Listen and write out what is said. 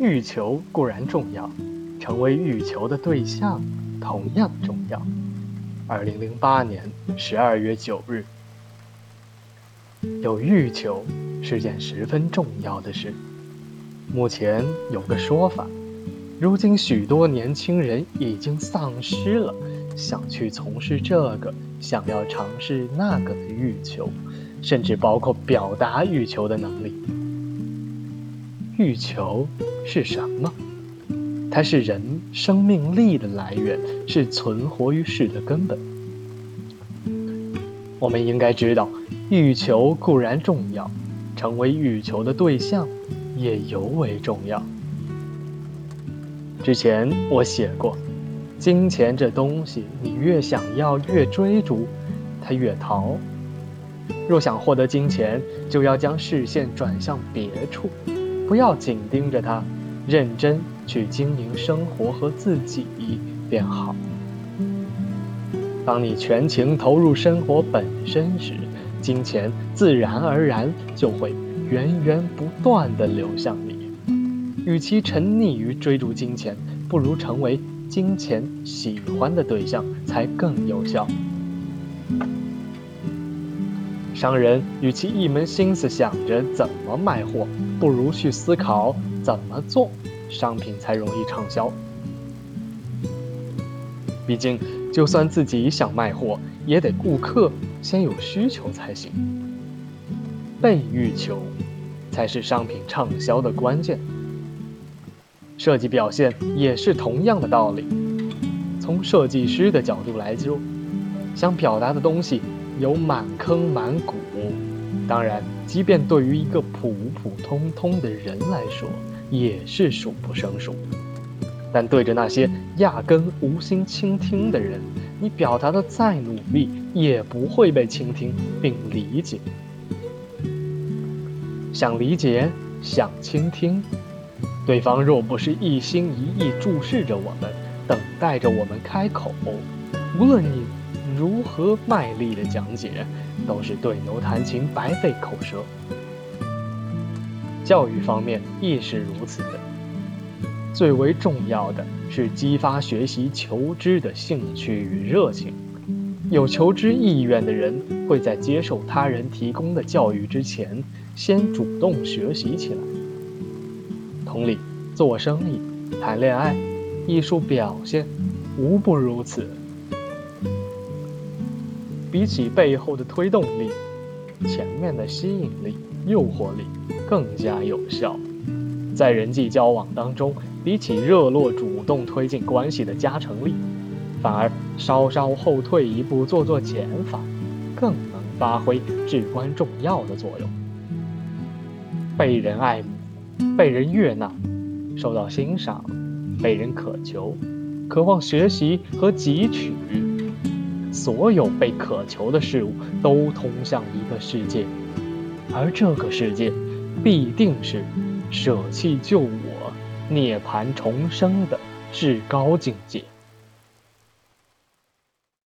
欲求固然重要，成为欲求的对象同样重要。二零零八年十二月九日，有欲求是件十分重要的事。目前有个说法，如今许多年轻人已经丧失了想去从事这个、想要尝试那个的欲求，甚至包括表达欲求的能力。欲求。是什么？它是人生命力的来源，是存活于世的根本。我们应该知道，欲求固然重要，成为欲求的对象也尤为重要。之前我写过，金钱这东西，你越想要，越追逐，它越逃。若想获得金钱，就要将视线转向别处。不要紧盯着它，认真去经营生活和自己便好。当你全情投入生活本身时，金钱自然而然就会源源不断地流向你。与其沉溺于追逐金钱，不如成为金钱喜欢的对象，才更有效。商人与其一门心思想着怎么卖货，不如去思考怎么做商品才容易畅销。毕竟，就算自己想卖货，也得顾客先有需求才行。被欲求，才是商品畅销的关键。设计表现也是同样的道理。从设计师的角度来说，想表达的东西。有满坑满谷，当然，即便对于一个普普通通的人来说，也是数不胜数。但对着那些压根无心倾听的人，你表达的再努力，也不会被倾听并理解。想理解，想倾听，对方若不是一心一意注视着我们，等待着我们开口，无论你。如何卖力的讲解，都是对牛弹琴，白费口舌。教育方面亦是如此的。最为重要的是激发学习求知的兴趣与热情。有求知意愿的人会在接受他人提供的教育之前，先主动学习起来。同理，做生意、谈恋爱、艺术表现，无不如此。比起背后的推动力，前面的吸引力、诱惑力更加有效。在人际交往当中，比起热络主动推进关系的加成力，反而稍稍后退一步做做减法，更能发挥至关重要的作用。被人爱慕、被人悦纳、受到欣赏、被人渴求、渴望学习和汲取。所有被渴求的事物都通向一个世界，而这个世界必定是舍弃救我、涅槃重生的至高境界。